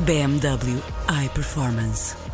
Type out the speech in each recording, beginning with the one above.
BMW iPerformance.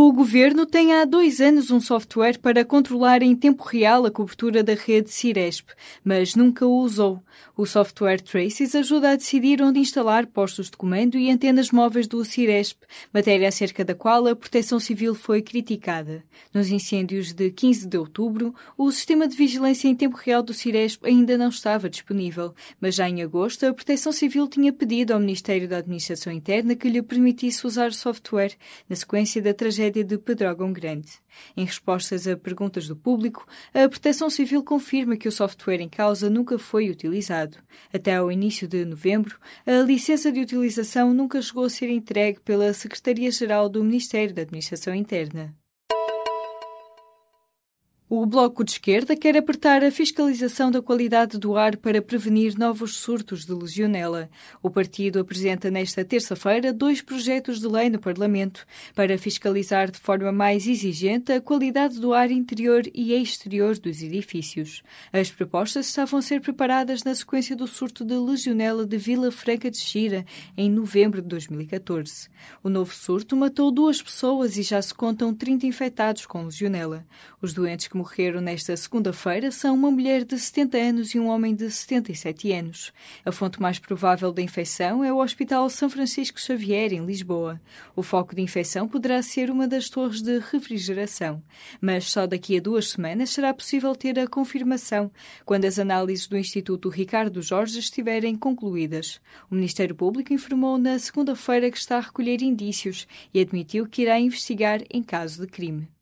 O governo tem há dois anos um software para controlar em tempo real a cobertura da rede Ciresp, mas nunca o usou. O software Traces ajuda a decidir onde instalar postos de comando e antenas móveis do Ciresp, matéria acerca da qual a Proteção Civil foi criticada. Nos incêndios de 15 de outubro, o sistema de vigilância em tempo real do Ciresp ainda não estava disponível, mas já em agosto a Proteção Civil tinha pedido ao Ministério da Administração Interna que lhe permitisse usar o software, na sequência da tragédia tragédia de Pedrógão Grande. Em respostas a perguntas do público, a Proteção Civil confirma que o software em causa nunca foi utilizado. Até ao início de novembro, a licença de utilização nunca chegou a ser entregue pela Secretaria-Geral do Ministério da Administração Interna. O Bloco de Esquerda quer apertar a fiscalização da qualidade do ar para prevenir novos surtos de legionela. O partido apresenta nesta terça-feira dois projetos de lei no Parlamento para fiscalizar de forma mais exigente a qualidade do ar interior e exterior dos edifícios. As propostas estavam a ser preparadas na sequência do surto de legionela de Vila Franca de Xira, em novembro de 2014. O novo surto matou duas pessoas e já se contam 30 infectados com legionela. Os doentes que morreram nesta segunda-feira são uma mulher de 70 anos e um homem de 77 anos. A fonte mais provável da infecção é o Hospital São Francisco Xavier, em Lisboa. O foco de infecção poderá ser uma das torres de refrigeração, mas só daqui a duas semanas será possível ter a confirmação, quando as análises do Instituto Ricardo Jorge estiverem concluídas. O Ministério Público informou na segunda-feira que está a recolher indícios e admitiu que irá investigar em caso de crime.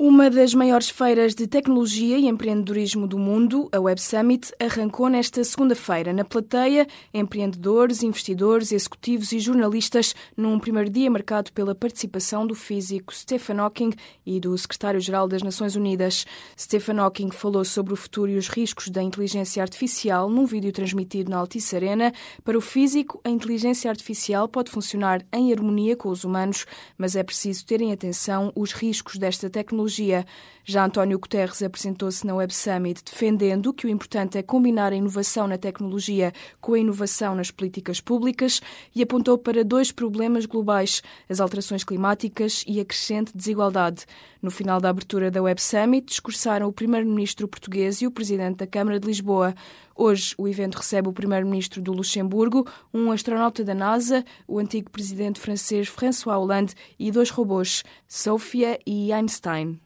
Uma das maiores feiras de tecnologia e empreendedorismo do mundo, a Web Summit, arrancou nesta segunda-feira. Na plateia, empreendedores, investidores, executivos e jornalistas, num primeiro dia marcado pela participação do físico Stephen Hawking e do secretário-geral das Nações Unidas. Stephen Hawking falou sobre o futuro e os riscos da inteligência artificial num vídeo transmitido na Altice Arena. Para o físico, a inteligência artificial pode funcionar em harmonia com os humanos, mas é preciso ter em atenção os riscos desta tecnologia tecnologia. Já António Guterres apresentou-se na Web Summit defendendo que o importante é combinar a inovação na tecnologia com a inovação nas políticas públicas e apontou para dois problemas globais: as alterações climáticas e a crescente desigualdade. No final da abertura da Web Summit, discursaram o primeiro-ministro português e o presidente da Câmara de Lisboa. Hoje, o evento recebe o primeiro-ministro do Luxemburgo, um astronauta da NASA, o antigo presidente francês François Hollande e dois robôs, Sophia e Einstein.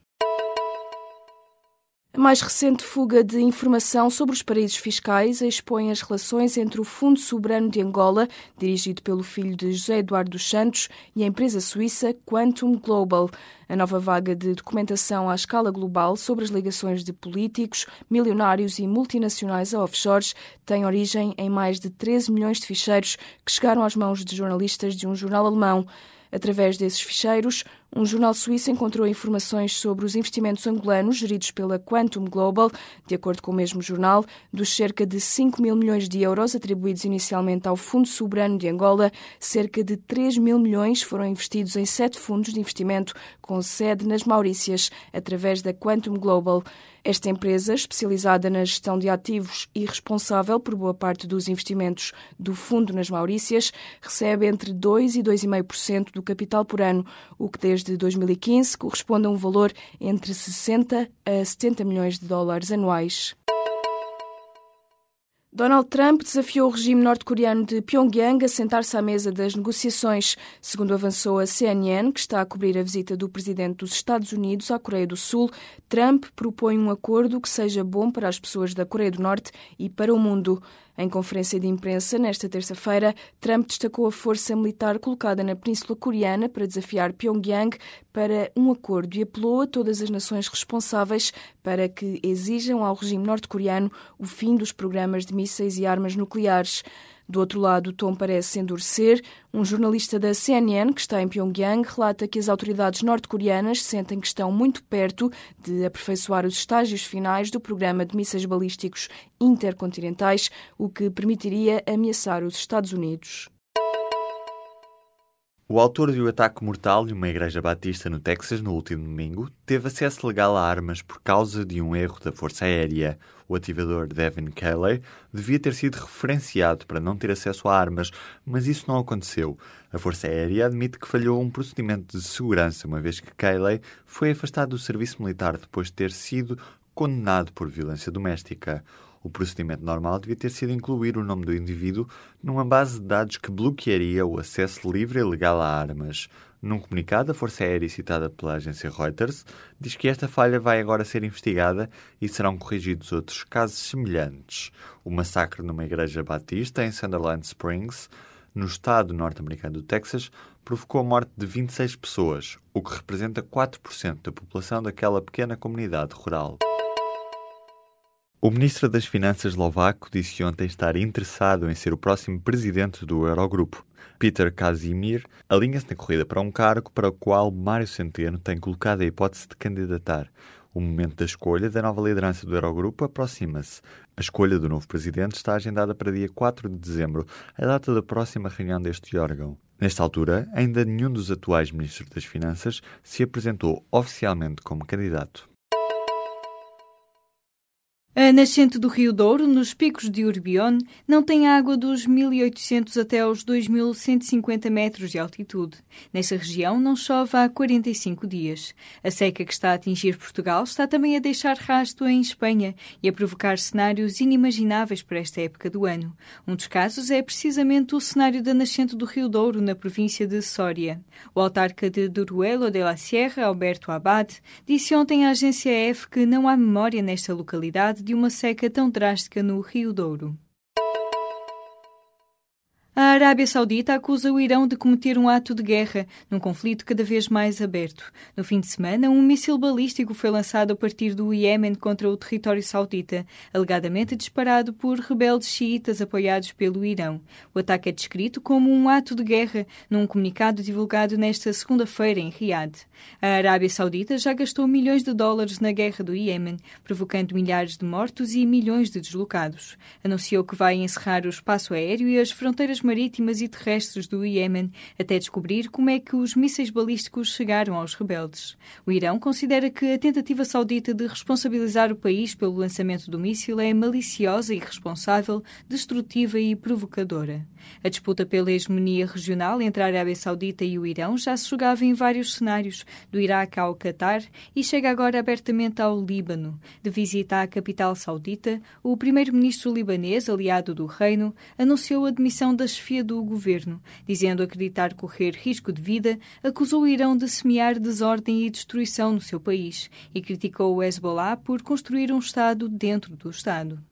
A mais recente fuga de informação sobre os paraísos fiscais expõe as relações entre o Fundo Soberano de Angola, dirigido pelo filho de José Eduardo dos Santos, e a empresa suíça Quantum Global. A nova vaga de documentação à escala global sobre as ligações de políticos, milionários e multinacionais a offshores tem origem em mais de 13 milhões de ficheiros que chegaram às mãos de jornalistas de um jornal alemão. Através desses ficheiros, um jornal suíço encontrou informações sobre os investimentos angolanos geridos pela Quantum Global. De acordo com o mesmo jornal, dos cerca de 5 mil milhões de euros atribuídos inicialmente ao Fundo Soberano de Angola, cerca de 3 mil milhões foram investidos em sete fundos de investimento com sede nas Maurícias, através da Quantum Global. Esta empresa, especializada na gestão de ativos e responsável por boa parte dos investimentos do fundo nas Maurícias, recebe entre 2 e 2,5% do capital por ano, o que desde desde 2015 corresponde a um valor entre 60 a 70 milhões de dólares anuais. Donald Trump desafiou o regime norte-coreano de Pyongyang a sentar-se à mesa das negociações, segundo avançou a CNN, que está a cobrir a visita do presidente dos Estados Unidos à Coreia do Sul. Trump propõe um acordo que seja bom para as pessoas da Coreia do Norte e para o mundo. Em conferência de imprensa, nesta terça-feira, Trump destacou a força militar colocada na Península Coreana para desafiar Pyongyang para um acordo e apelou a todas as nações responsáveis para que exijam ao regime norte-coreano o fim dos programas de mísseis e armas nucleares. Do outro lado, o tom parece endurecer. Um jornalista da CNN, que está em Pyongyang, relata que as autoridades norte-coreanas sentem que estão muito perto de aperfeiçoar os estágios finais do programa de mísseis balísticos intercontinentais, o que permitiria ameaçar os Estados Unidos. O autor um ataque mortal de uma igreja batista no Texas no último domingo teve acesso legal a armas por causa de um erro da Força Aérea. O ativador Devin Kelly devia ter sido referenciado para não ter acesso a armas, mas isso não aconteceu. A Força Aérea admite que falhou um procedimento de segurança, uma vez que Kelly foi afastado do serviço militar depois de ter sido condenado por violência doméstica. O procedimento normal devia ter sido incluir o nome do indivíduo numa base de dados que bloquearia o acesso livre e legal a armas. Num comunicado, a Força Aérea, citada pela agência Reuters, diz que esta falha vai agora ser investigada e serão corrigidos outros casos semelhantes. O massacre numa igreja batista em Sunderland Springs, no estado norte-americano do Texas, provocou a morte de 26 pessoas, o que representa 4% da população daquela pequena comunidade rural. O ministro das Finanças eslovaco disse ontem estar interessado em ser o próximo presidente do Eurogrupo. Peter Casimir alinha-se na corrida para um cargo para o qual Mário Centeno tem colocado a hipótese de candidatar. O momento da escolha da nova liderança do Eurogrupo aproxima-se. A escolha do novo presidente está agendada para dia 4 de dezembro, a data da próxima reunião deste órgão. Nesta altura, ainda nenhum dos atuais ministros das Finanças se apresentou oficialmente como candidato. A nascente do Rio Douro, nos picos de Urbión, não tem água dos 1.800 até aos 2.150 metros de altitude. Nessa região não chove há 45 dias. A seca que está a atingir Portugal está também a deixar rasto em Espanha e a provocar cenários inimagináveis para esta época do ano. Um dos casos é precisamente o cenário da nascente do Rio Douro, na província de Soria. O autarca de Duruelo de la Sierra, Alberto Abad, disse ontem à agência EF que não há memória nesta localidade de uma seca tão drástica no Rio Douro. Arábia Saudita acusa o Irão de cometer um ato de guerra num conflito cada vez mais aberto. No fim de semana, um míssil balístico foi lançado a partir do Iêmen contra o território saudita, alegadamente disparado por rebeldes xiitas apoiados pelo Irão. O ataque é descrito como um ato de guerra num comunicado divulgado nesta segunda-feira em Riad. A Arábia Saudita já gastou milhões de dólares na guerra do Iêmen, provocando milhares de mortos e milhões de deslocados. Anunciou que vai encerrar o espaço aéreo e as fronteiras marítimas e terrestres do Iêmen até descobrir como é que os mísseis balísticos chegaram aos rebeldes. O Irão considera que a tentativa saudita de responsabilizar o país pelo lançamento do míssil é maliciosa, irresponsável, destrutiva e provocadora. A disputa pela hegemonia regional entre a Arábia Saudita e o Irão já se jogava em vários cenários, do Iraque ao Catar, e chega agora abertamente ao Líbano. De visita à capital saudita, o primeiro-ministro libanês, aliado do reino, anunciou a demissão das chefia do governo, dizendo acreditar correr risco de vida, acusou o Irão de semear desordem e destruição no seu país e criticou o Hezbollah por construir um Estado dentro do Estado.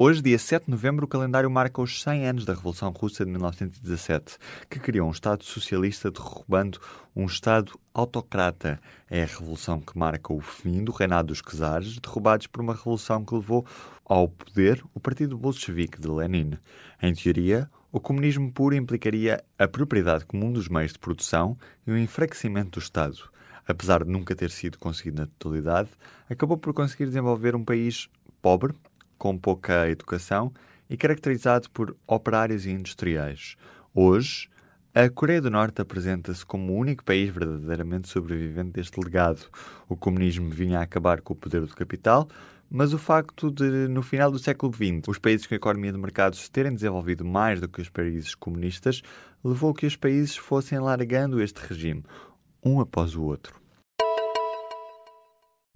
Hoje, dia 7 de novembro, o calendário marca os 100 anos da Revolução Russa de 1917, que criou um Estado socialista derrubando um Estado autocrata. É a revolução que marca o fim do reinado dos czares, derrubados por uma revolução que levou ao poder o Partido Bolchevique de Lenin. Em teoria, o comunismo puro implicaria a propriedade comum dos meios de produção e o enfraquecimento do Estado. Apesar de nunca ter sido conseguido na totalidade, acabou por conseguir desenvolver um país pobre, com pouca educação e caracterizado por operários e industriais. Hoje, a Coreia do Norte apresenta-se como o único país verdadeiramente sobrevivente deste legado. O comunismo vinha a acabar com o poder do capital, mas o facto de, no final do século XX, os países com economia de mercados terem desenvolvido mais do que os países comunistas, levou que os países fossem largando este regime, um após o outro.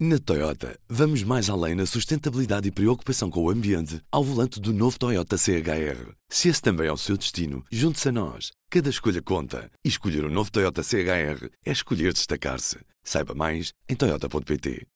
Na Toyota, vamos mais além na sustentabilidade e preocupação com o ambiente ao volante do novo Toyota CHR. Se esse também é o seu destino, junte-se a nós. Cada escolha conta. E escolher o um novo Toyota CHR é escolher destacar-se. Saiba mais em Toyota.pt.